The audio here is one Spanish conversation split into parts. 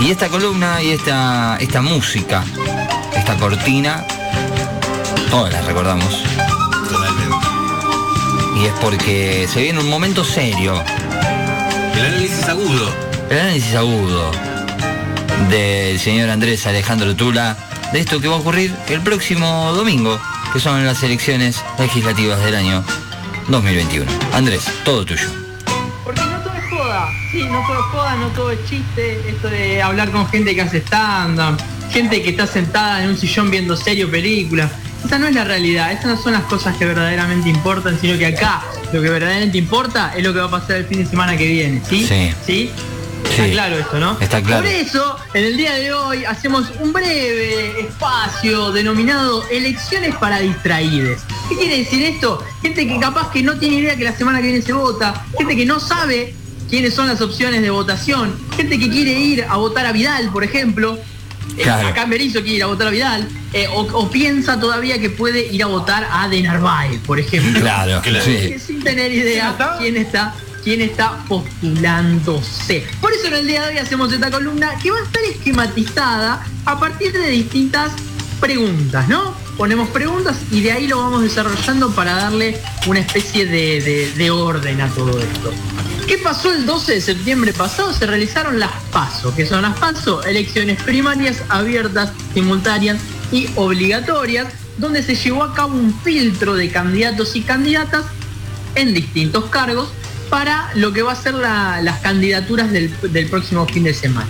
Y esta columna y esta, esta música, esta cortina, todas las recordamos. Totalmente. Y es porque se viene un momento serio, El análisis agudo. el análisis agudo del señor Andrés Alejandro Tula de esto que va a ocurrir el próximo domingo, que son las elecciones legislativas del año 2021. Andrés, todo tuyo. Joda. Sí, no todo es joda, no todo es chiste. Esto de hablar con gente que hace stand-up, gente que está sentada en un sillón viendo serie o película. Esa no es la realidad, estas no son las cosas que verdaderamente importan, sino que acá lo que verdaderamente importa es lo que va a pasar el fin de semana que viene, ¿sí? Sí. ¿Sí? Está Sí. claro esto, ¿no? Está claro. Por eso, en el día de hoy hacemos un breve espacio denominado Elecciones para distraídes. ¿Qué quiere decir esto? Gente que capaz que no tiene idea que la semana que viene se vota, gente que no sabe quiénes son las opciones de votación, gente que quiere ir a votar a Vidal, por ejemplo. Eh, Claro. Acá en Berizo quiere ir a votar a Vidal, eh, o, o piensa todavía que puede ir a votar a De Narváez, por ejemplo. Claro, Claro. sí. Que sin tener idea quién está quién está postulándose. Por eso en el día de hoy hacemos esta columna que va a estar esquematizada a partir de distintas preguntas, ¿no? Ponemos preguntas y de ahí lo vamos desarrollando para darle una especie de, de- de orden a todo esto. ¿Qué pasó el 12 de septiembre pasado? Se realizaron las PASO, que son las PASO, elecciones primarias abiertas, simultáneas y obligatorias, donde se llevó a cabo un filtro de candidatos y candidatas en distintos cargos para lo que va a ser la- las candidaturas del próximo fin de semana.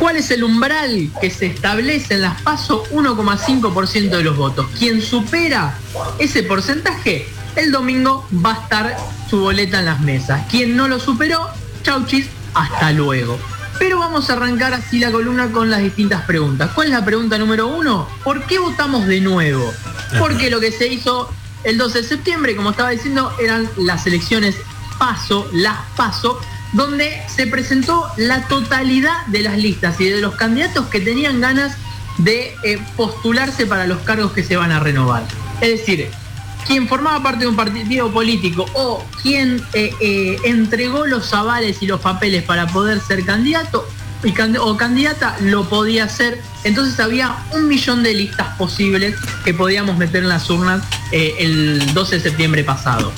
¿Cuál es el umbral que se establece en las PASO? 1,5% de los votos. Quien supera ese porcentaje, el domingo va a estar su boleta en las mesas. Quien no lo superó, chauchis, hasta luego. Pero vamos a arrancar así la columna con las distintas preguntas. ¿Cuál es la pregunta número uno? ¿Por qué votamos de nuevo? Porque lo que se hizo el 12 de septiembre, como estaba diciendo, eran las elecciones PASO, las PASO, donde se presentó la totalidad de las listas y de los candidatos que tenían ganas de eh, postularse para los cargos que se van a renovar. Es decir, quien formaba parte de un partido político o quien eh, eh, entregó los avales y los papeles para poder ser candidato o candidata lo podía hacer. Entonces había un millón de listas posibles que podíamos meter en las urnas el 12 de septiembre pasado.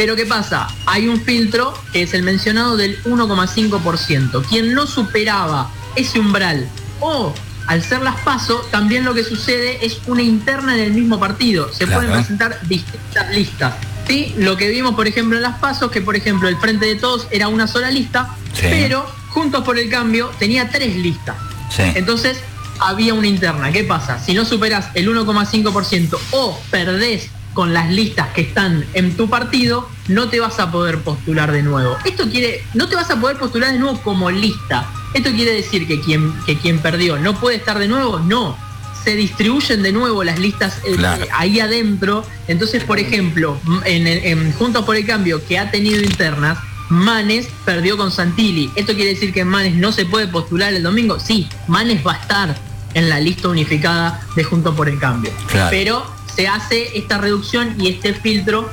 Pero ¿qué pasa? Hay un filtro que es el mencionado del 1,5%. Quien no superaba ese umbral o al ser las paso, también lo que sucede es una interna en el mismo partido. Se Claro. pueden presentar distintas listas. ¿sí? Lo que vimos, por ejemplo, en las pasos, que por ejemplo el Frente de Todos era una sola lista, Sí. pero Juntos por el Cambio tenía tres listas. Sí. Entonces había una interna. ¿Qué pasa? Si no superas el 1,5% o perdés con las listas que están en tu partido, no te vas a poder postular de nuevo. Esto quiere, no te vas a poder postular de nuevo como lista. Esto quiere decir que quien, que quien perdió no puede estar de nuevo, no. Se distribuyen de nuevo las listas eh, Claro. ahí adentro. Entonces, por ejemplo, en, en Juntos por el Cambio, que ha tenido internas, Manes perdió con Santilli. ¿Esto quiere decir que Manes no se puede postular el domingo? Sí, Manes va a estar en la lista unificada de Juntos por el Cambio. Claro. Pero se hace esta reducción y este filtro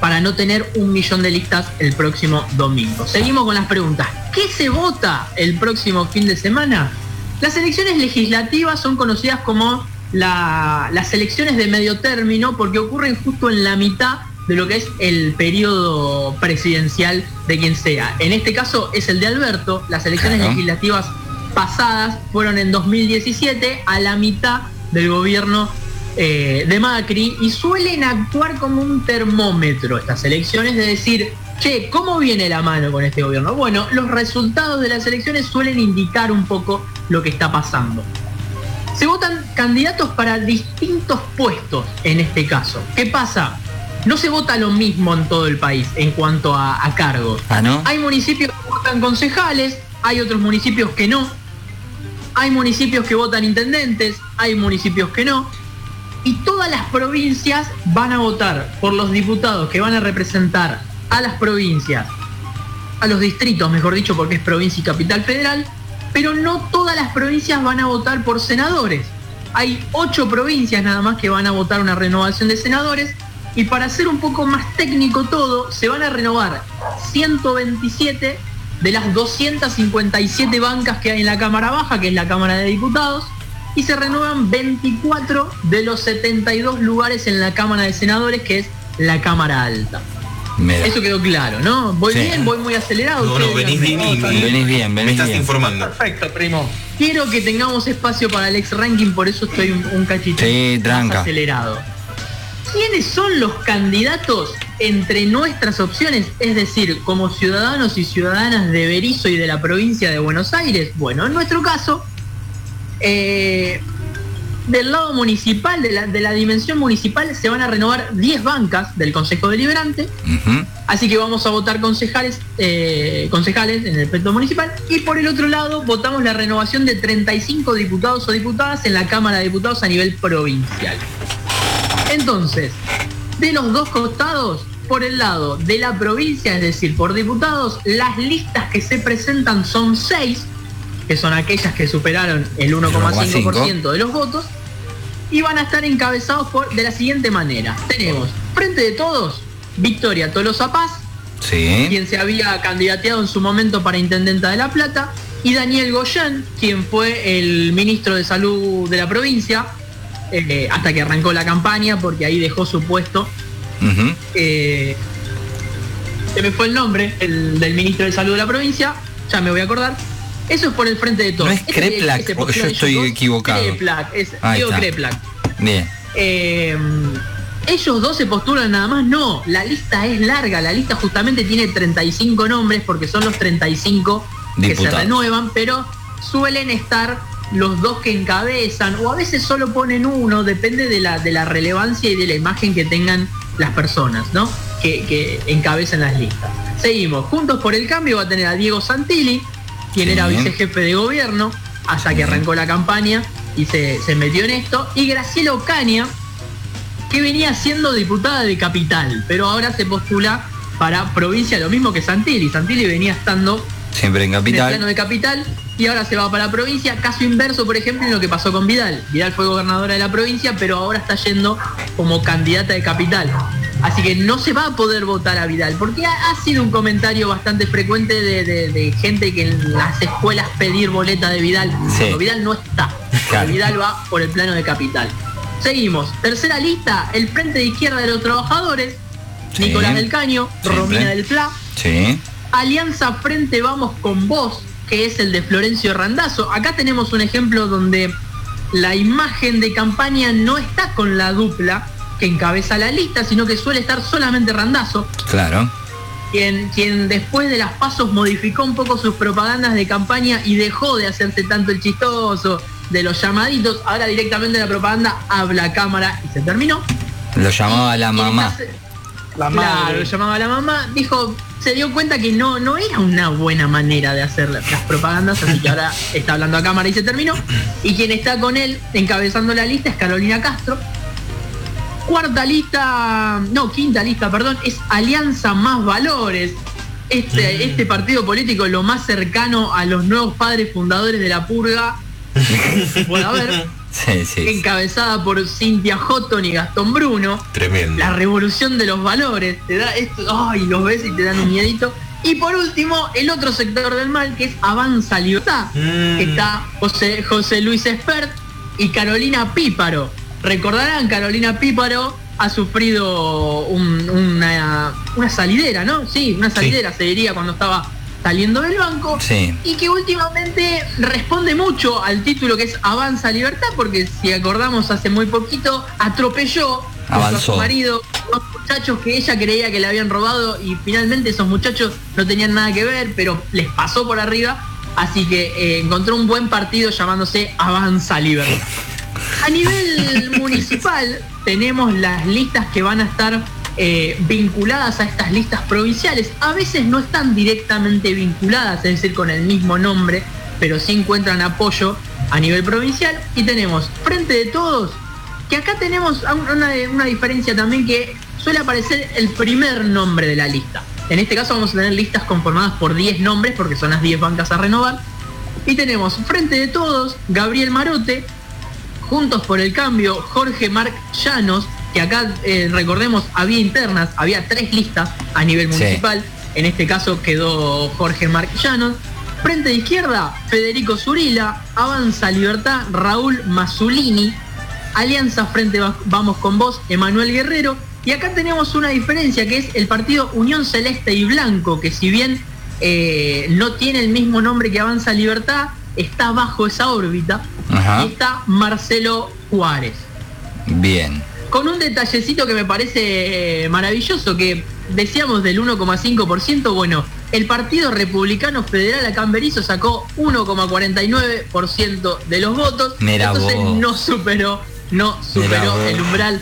para no tener un millón de listas el próximo domingo. Seguimos con las preguntas. ¿Qué se vota el próximo fin de semana? Las elecciones legislativas son conocidas como la- las elecciones de medio término porque ocurren justo en la mitad de lo que es el periodo presidencial de quien sea. En este caso es el de Alberto. Las elecciones Claro. legislativas pasadas fueron en 2017 a la mitad del gobierno eh, de Macri y suelen actuar como un termómetro estas elecciones de decir, che, ¿cómo viene la mano con este gobierno? Bueno, los resultados de las elecciones suelen indicar un poco lo que está pasando. Se votan candidatos para distintos puestos en este caso. ¿Qué pasa? No se vota lo mismo en todo el país en cuanto a, a cargos. Ah, ¿no? Hay municipios que votan concejales, hay otros municipios que no. Hay municipios que votan intendentes, hay municipios que no. Y todas las provincias van a votar por los diputados que van a representar a las provincias, a los distritos, mejor dicho, porque es provincia y capital federal, pero no todas las provincias van a votar por senadores. Hay ocho provincias nada más que van a votar una renovación de senadores y para hacer un poco más técnico todo, se van a renovar 127 de las 257 bancas que hay en la Cámara Baja, que es la Cámara de Diputados, y se renuevan 24 de los 72 lugares en la Cámara de Senadores, que es la Cámara Alta. Eso quedó claro, ¿no? Voy bien, voy muy acelerado. No, no, venís bien, venís bien, venís me estás bien. informando. Perfecto, primo. Quiero que tengamos espacio para el ex ranking, por eso estoy un, un cachito Sí, más tranca. acelerado. ¿Quiénes son los candidatos entre nuestras opciones? Es decir, como ciudadanos y ciudadanas de Berizo y de la provincia de Buenos Aires. Bueno, en nuestro caso, eh, del lado municipal, de la, de la dimensión municipal, se van a renovar 10 bancas del Consejo Deliberante. Así que vamos a votar concejales, eh, concejales en el pleito municipal. Y por el otro lado, votamos la renovación de 35 diputados o diputadas en la Cámara de Diputados a nivel provincial. Entonces, de los dos costados, por el lado de la provincia, es decir, por diputados, las listas que se presentan son seis, que son aquellas que superaron el 1,5% de los votos, y van a estar encabezados por, de la siguiente manera. Tenemos, frente de todos, Victoria Tolosa Paz, Sí. quien se había candidateado en su momento para Intendenta de La Plata, y Daniel Goyan, quien fue el ministro de Salud de la provincia, eh, hasta que arrancó la campaña, porque ahí dejó su puesto. Eh, se me fue el nombre el, del ministro de Salud de la provincia, ya me voy a acordar. Eso es por el frente de todos. ¿No es Kreplak ese o postula yo estoy dos. equivocado? Kreplak, es Ahí Diego está. Kreplak. Bien. Eh, ellos dos se postulan nada más, no, la lista es larga, la lista justamente tiene 35 nombres porque son los 35 que Diputados. se renuevan, pero suelen estar los dos que encabezan o a veces solo ponen uno, depende de la, de la relevancia y de la imagen que tengan las personas, ¿no? Que, que encabezan las listas. Seguimos, Juntos por el Cambio va a tener a Diego Santilli, quien era vicejefe de gobierno, hasta que arrancó la campaña y se, se metió en esto, y Graciela Ocaña, que venía siendo diputada de Capital, pero ahora se postula para provincia, lo mismo que Santilli. Santilli venía estando Siempre en en el plano capital. de Capital y ahora se va para provincia. Caso inverso, por ejemplo, en lo que pasó con Vidal. Vidal fue gobernadora de la provincia, pero ahora está yendo como candidata de Capital. Así que no se va a poder votar a Vidal, porque ha, ha sido un comentario bastante frecuente de, de- de gente que en las escuelas pedir boleta de Vidal. Sí. Vidal no está. Claro. Vidal va por el plano de Capital. Seguimos. Tercera lista, el Frente de Izquierda de los Trabajadores. Sí. Nicolás del Caño. Romina del Pla. Sí. Alianza Frente Vamos con Vos, que es el de Florencio Randazzo. Acá tenemos un ejemplo donde la imagen de campaña no está con la dupla que encabeza la lista, sino que suele estar solamente Randazzo, Claro. quien, quien después de las pasos modificó un poco sus propagandas de campaña y dejó de hacerse tanto el chistoso de los llamaditos. Ahora directamente la propaganda habla a cámara y se terminó. Lo llamaba la mamá. hace- Claro, lo llamaba la mamá, dijo, se dio cuenta que no, no era una buena manera de hacer las las propagandas, así que ahora está hablando a cámara y se terminó. Y quien está con él encabezando la lista es Carolina Castro. Cuarta lista, no, quinta lista, perdón, es Alianza Más Valores. Este, este partido político lo más cercano a los nuevos padres fundadores de la purga que pueda haber, Sí, sí. encabezada por Cintia Houghton y Gastón Bruno Tremendo. la revolución de los valores, te da esto, ay, los ves y te dan un miedito. Y por último, el otro sector del mal, que es Avanza Libertad, Mm. que está José, José Luis Espert y Carolina Píparo. Recordarán, Carolina Píparo ha sufrido un- una, una salidera, ¿no? Sí, una salidera se diría cuando estaba saliendo del banco. Sí. Y que últimamente responde mucho al título que es Avanza Libertad, porque si acordamos hace muy poquito, atropelló a su marido dos muchachos que ella creía que le habían robado y finalmente esos muchachos no tenían nada que ver, pero les pasó por arriba. Así que eh, encontró un buen partido llamándose Avanza Libertad. A nivel municipal tenemos las listas que van a estar eh, vinculadas a estas listas provinciales. A veces no están directamente vinculadas, es decir, con el mismo nombre, pero sí encuentran apoyo a nivel provincial. Y tenemos Frente de Todos, que acá tenemos una diferencia también que suele aparecer el primer nombre de la lista. En este caso vamos a tener listas conformadas por 10 nombres, porque son las 10 bancas a renovar. Y tenemos Frente de Todos, Gabriel Marote, Juntos por el Cambio, Jorge Marc Llanos, que acá eh, recordemos había internas, había tres listas a nivel Sí. municipal, en este caso quedó Jorge Marquillanos. Frente de izquierda, Federico Zurila, Avanza Libertad, Raúl Mazzulini, Alianza Frente Vamos con Vos, Emanuel Guerrero. Y acá tenemos una diferencia que es el partido Unión Celeste y Blanco, que si bien eh, no tiene el mismo nombre que Avanza Libertad, está bajo esa órbita. Y está Marcelo Juárez. Bien. Con un detallecito que me parece eh, maravilloso, que decíamos del 1,5%, bueno, el Partido Republicano Federal acá en Berizo sacó 1,49% de los votos. entonces no superó, no superó el umbral.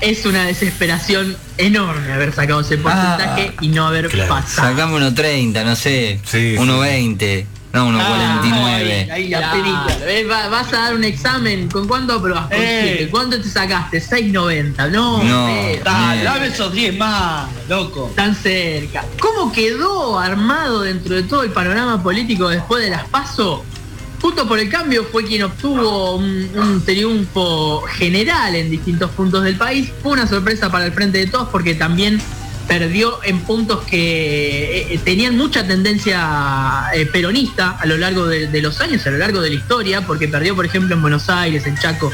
Es una desesperación enorme haber sacado ese porcentaje ah, y no haber pasado. Sacamos 1,30, no sé, 1,20. No, 1,49. Ah, ahí, vas a dar un examen. ¿Con cuánto aprobaste? Eh. ¿Cuánto te sacaste? 6,90. No, no dame esos 10 más, loco. Tan cerca. ¿Cómo quedó armado dentro de todo el panorama político después de las PASO? Junto por el Cambio fue quien obtuvo un, triunfo general en distintos puntos del país. Fue una sorpresa para el Frente de Todos porque también perdió en puntos que eh, eh, tenían mucha tendencia eh, peronista a lo largo de, los años, a lo largo de la historia, porque perdió, por ejemplo, en Buenos Aires, en Chaco,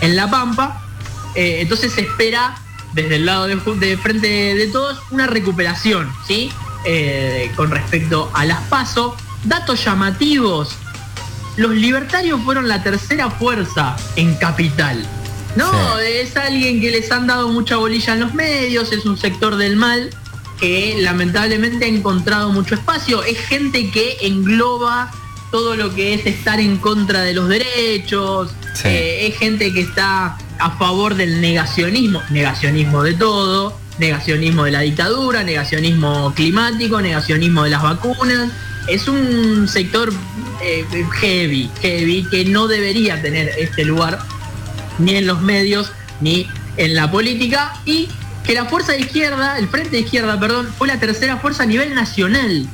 en La Pampa. entonces se espera desde el lado de, frente de todos una recuperación, ¿sí? con respecto a las pasos. Datos llamativos. Los libertarios fueron la tercera fuerza en capital. No, es alguien que les han dado mucha bolilla en los medios, es un sector del mal que lamentablemente ha encontrado mucho espacio. Es gente que engloba todo lo que es estar en contra de los derechos, eh, es gente que está a favor del negacionismo, negacionismo de todo, negacionismo de la dictadura, negacionismo climático, negacionismo de las vacunas. Es un sector eh, heavy, heavy, que no debería tener este lugar ni en los medios, ni en la política, y que la fuerza de izquierda, el frente de izquierda, perdón, fue la tercera fuerza a nivel nacional,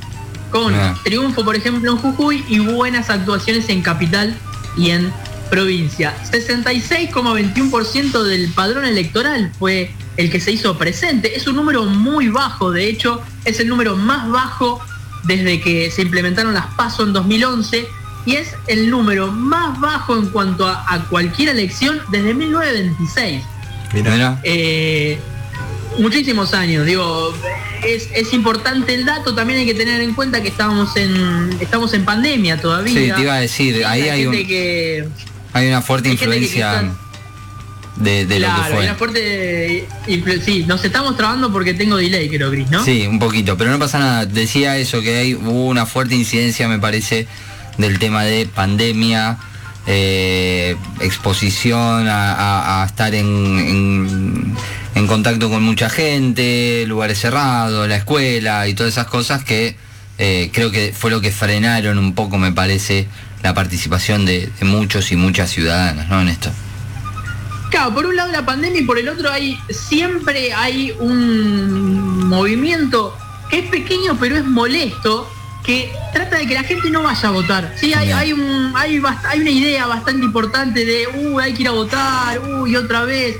con ah. triunfo, por ejemplo, en Jujuy y buenas actuaciones en capital y en provincia. 66,21% del padrón electoral fue el que se hizo presente. Es un número muy bajo, de hecho, es el número más bajo desde que se implementaron las PASO en 2011 y es el número más bajo en cuanto a, cualquier elección desde 1926. Mira. Eh, muchísimos años, digo, es, importante el dato, también hay que tener en cuenta que estábamos en estamos en pandemia todavía. Sí, te iba a decir, ahí hay, hay una fuerte influencia de, lo que fue. Una fuerte sí, nos estamos trabando porque tengo delay, creo, Gris, ¿no? Sí, un poquito, pero no pasa nada. Decía eso, que hay, hubo una fuerte incidencia, me parece, del tema de pandemia, eh, exposición a, estar en, en, contacto con mucha gente, lugares cerrados, la escuela y todas esas cosas que eh, creo que fue lo que frenaron un poco, me parece, la participación de, muchos y muchas ciudadanas ¿no? en esto. Claro, por un lado la pandemia y por el otro hay siempre hay un movimiento que es pequeño pero es molesto que trata de que la gente no vaya a votar. Sí, hay, hay, un, hay, hay, una idea bastante importante de, uy, hay que ir a votar, uy, otra vez.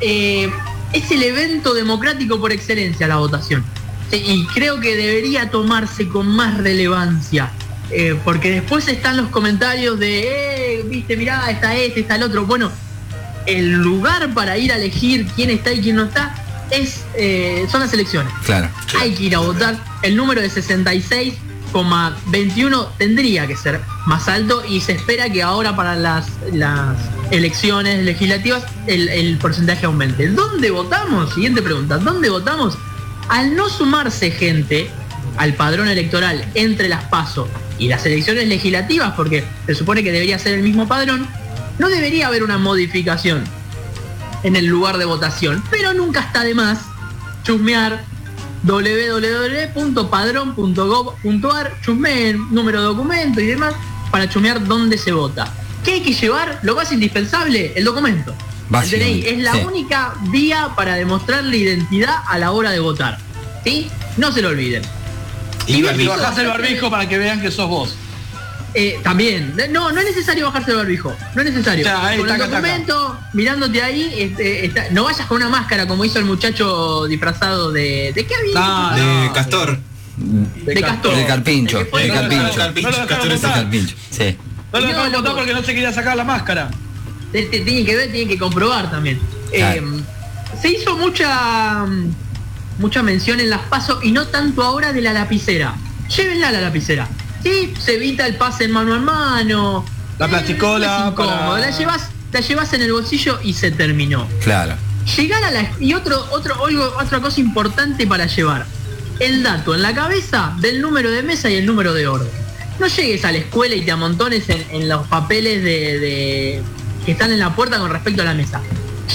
Eh, es el evento democrático por excelencia la votación. y creo que debería tomarse con más relevancia. Eh, porque después están los comentarios de, eh, viste, mirá, está este, está el otro. Bueno, el lugar para ir a elegir quién está y quién no está es, eh, son las elecciones. Claro. Hay que ir a votar. El número de 66,21 tendría que ser más alto y se espera que ahora para las, las elecciones legislativas el, porcentaje aumente. ¿Dónde votamos? Siguiente pregunta. ¿Dónde votamos? Al no sumarse gente al padrón electoral entre las PASO y las elecciones legislativas, porque se supone que debería ser el mismo padrón, no debería haber una modificación en el lugar de votación. Pero nunca está de más chusmear www.padrón.gov.ar, chusmeen número de documento y demás para chusmear dónde se vota. ¿Qué hay que llevar? Lo más indispensable, el documento. El DNI es la única vía para demostrar la identidad a la hora de votar. ¿Sí? No se lo olviden. Y, bajás el barbijo para que vean que sos vos. Eh, también, no, no es necesario bajarse el barbijo, no es necesario. Ya, ahí, con el taca, taca. documento, mirándote ahí, este, está- no vayas con una máscara como hizo el muchacho disfrazado de. ¿De qué había? No, De no. Castor. de Castor. De Carpincho, El de no, Carpincho. Carpincho, No Castor es De. Carpincho, sí. No lo dejaron votar porque no se quería sacar la máscara. Te- te- tienen que ver, tienen que comprobar también. Claro. Eh, se hizo mucha mucha mención en las pasos y no tanto ahora de la lapicera. Llévenla la lapicera. Sí, se evita el pase en mano a mano. La plasticola no para- La llevas, la llevas en el bolsillo y se terminó. Claro. Llegar a la y otro, otro, algo- otra cosa importante para llevar. El dato en la cabeza del número de mesa y el número de orden. No llegues a la escuela y te amontones en, en los papeles de, de- que están en la puerta con respecto a la mesa.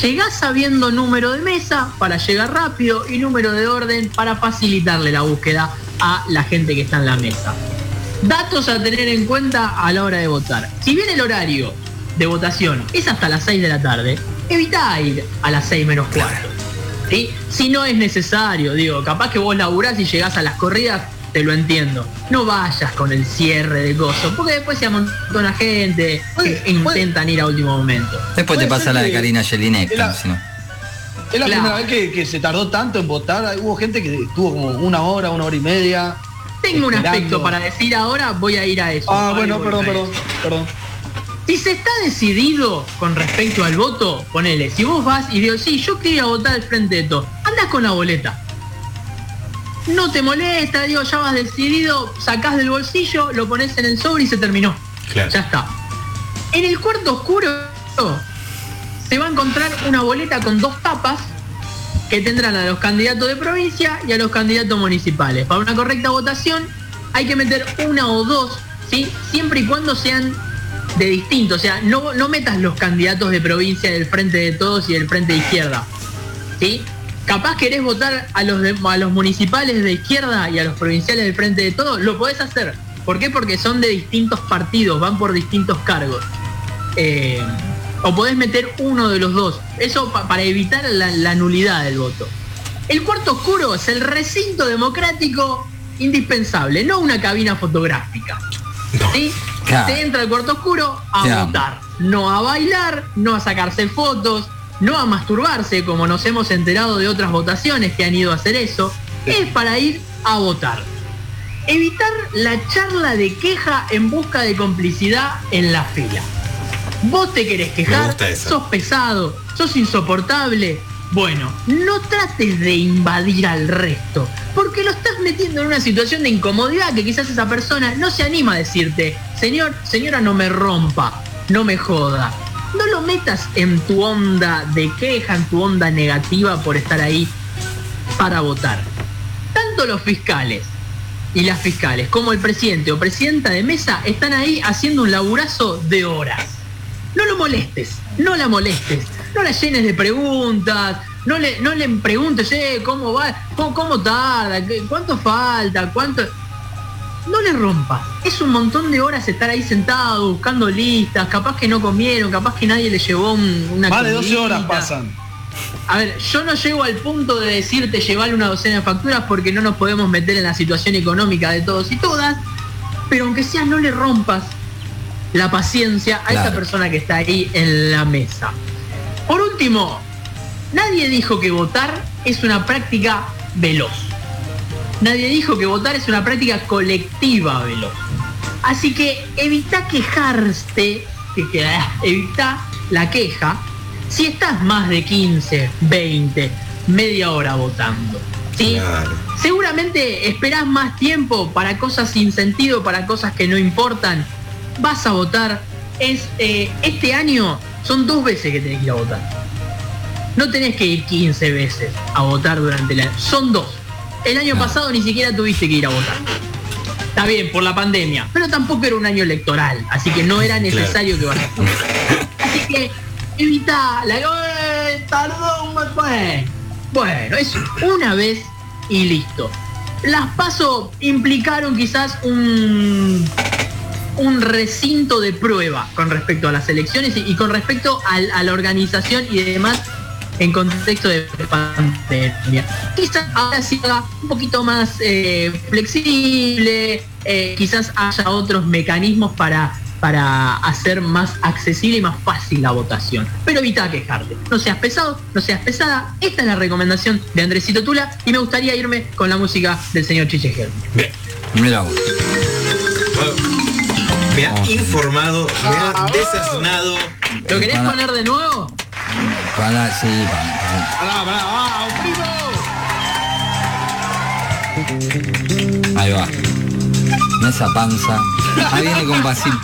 Llegás sabiendo número de mesa para llegar rápido y número de orden para facilitarle la búsqueda a la gente que está en la mesa. Datos a tener en cuenta a la hora de votar. Si bien el horario de votación es hasta las 6 de la tarde, evita ir a las 6 menos cuarto. ¿sí? Si no es necesario, digo, capaz que vos laburás y llegás a las corridas, te lo entiendo. No vayas con el cierre de gozo, porque después se amontona gente Puede- que intentan ir a último momento. Después te pasa la de Karina Jelinek. Es la Claro. primera vez que, que se tardó tanto en votar. Hubo gente que estuvo como una hora, una hora y media. Tengo un aspecto para decir ahora, voy a ir a eso. Ah, bueno, perdón, perdón, perdón. Si se está decidido con respecto al voto, ponele, si vos vas y digo, sí, yo quería votar al frente de todo, andás con la boleta. No te molesta, digo, ya vas decidido, sacás del bolsillo, lo pones en el sobre y se terminó. Claro. Ya está. En el cuarto oscuro se va a encontrar una boleta con dos tapas que tendrán a los candidatos de provincia y a los candidatos municipales. Para una correcta votación hay que meter una o dos, ¿sí? Siempre y cuando sean de distinto. O sea, no, no metas los candidatos de provincia del frente de todos y del frente de izquierda. ¿Sí? Capaz querés votar a los, a los municipales de izquierda y a los provinciales del frente de todos, lo podés hacer. ¿Por qué? Porque son de distintos partidos, van por distintos cargos. Eh, o podés meter uno de los dos. Eso pa- para evitar la, la nulidad del voto. El cuarto oscuro es el recinto democrático indispensable, no una cabina fotográfica. ¿Sí? Claro. Se entra al cuarto oscuro a votar. No a bailar, no a sacarse fotos, no a masturbarse, como nos hemos enterado de otras votaciones que han ido a hacer eso. Es para ir a votar. Evitar la charla de queja en busca de complicidad en la fila. Vos te querés quejar, sos pesado, sos insoportable. Bueno, no trates de invadir al resto, porque lo estás metiendo en una situación de incomodidad que quizás esa persona no se anima a decirte, señor, señora, no me rompa, no me joda. No lo metas en tu onda de queja, en tu onda negativa por estar ahí para votar. Tanto los fiscales y las fiscales como el presidente o presidenta de mesa están ahí haciendo un laburazo de horas. No lo molestes, no la molestes, no la llenes de preguntas, no le, no le preguntes, eh, ¿cómo va? ¿Cómo, cómo tarda? ¿Qué- ¿Cuánto falta? ¿Cuánto? No le rompas. Es un montón de horas estar ahí sentado, buscando listas, capaz que no comieron, capaz que nadie le llevó un- una Más de 12 horas pasan. A ver, yo no llego al punto de decirte llevarle una docena de facturas porque no nos podemos meter en la situación económica de todos y todas, pero aunque sea no le rompas la paciencia a esa persona que está ahí en la mesa. Por último, nadie dijo que votar es una práctica veloz. Nadie dijo que votar es una práctica colectiva veloz. Así que evita quejarte, que, evita la queja si estás más de 15, 20, media hora votando. ¿sí? Claro. Seguramente esperás más tiempo para cosas sin sentido, para cosas que no importan. Vas a votar. Es, eh, este año son dos veces que tenés que ir a votar. No tenés que ir 15 veces a votar durante el año. Son dos. El año Ah. pasado ni siquiera tuviste que ir a votar. Está bien, por la pandemia, pero tampoco era un año electoral, así que no era necesario que vayas. Así que evita la ¡Eh, tardó! Bueno, es una vez y listo. Las paso implicaron quizás un un recinto de prueba con respecto a las elecciones y, con respecto a la organización y demás en contexto de pandemia. Quizás ahora haga un poquito más eh, flexible, eh, quizás haya otros mecanismos para para hacer más accesible y más fácil la votación. Pero evita quejarte. No seas pesado, no seas pesada. Esta es la recomendación de Andresito Tula y me gustaría irme con la música del señor Chiche. Mira vos. Me ha informado, me ha desasnado. ¿Lo querés Para- poner de nuevo? Para, sí, para. Primo. Ahí va. Mira esa panza. Ah, viene con pasito.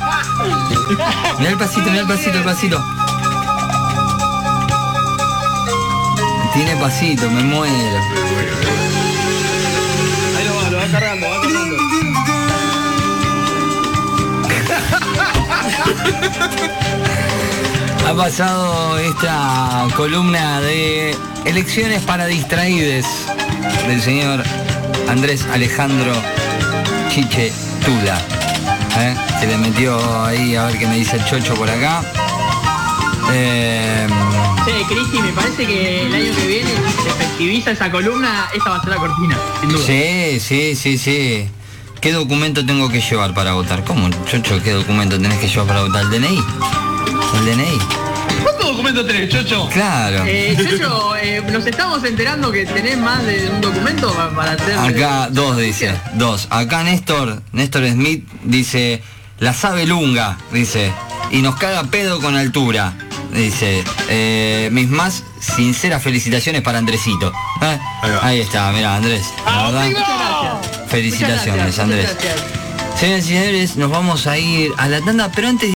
Mira el pasito, mira el pasito, el pasito. Tiene pasito, me muero. Ahí lo va, lo va cargando, va cargando. Ha pasado esta columna de elecciones para distraídes del señor Andrés Alejandro Chiche Tula. ¿Eh? Se le metió ahí a ver qué me dice el chocho por acá. Eh, Che, Cristi, me parece que el año que viene, se efectiviza esa columna, esta va a ser la cortina, sin duda. sí, sí, sí, sí. ¿Qué documento tengo que llevar para votar? ¿Cómo, chocho? ¿Qué documento tenés que llevar para votar? ¿El DNI? ¿El DNI? ¿Cuántos documentos tenés, Chocho? Claro. Eh, Chocho, eh, nos estamos enterando que tenés más de un documento pa- para hacer... Acá dos dice, dos. Acá Néstor, Néstor Smith dice, la sabe lunga, dice, y nos caga pedo con altura. Dice, eh, mis más sinceras felicitaciones para Andresito. Ahí está, mira Andrés. la verdad, felicitaciones, gracias, Andrés. Señoras y señores, nos vamos a ir a la tanda, pero antes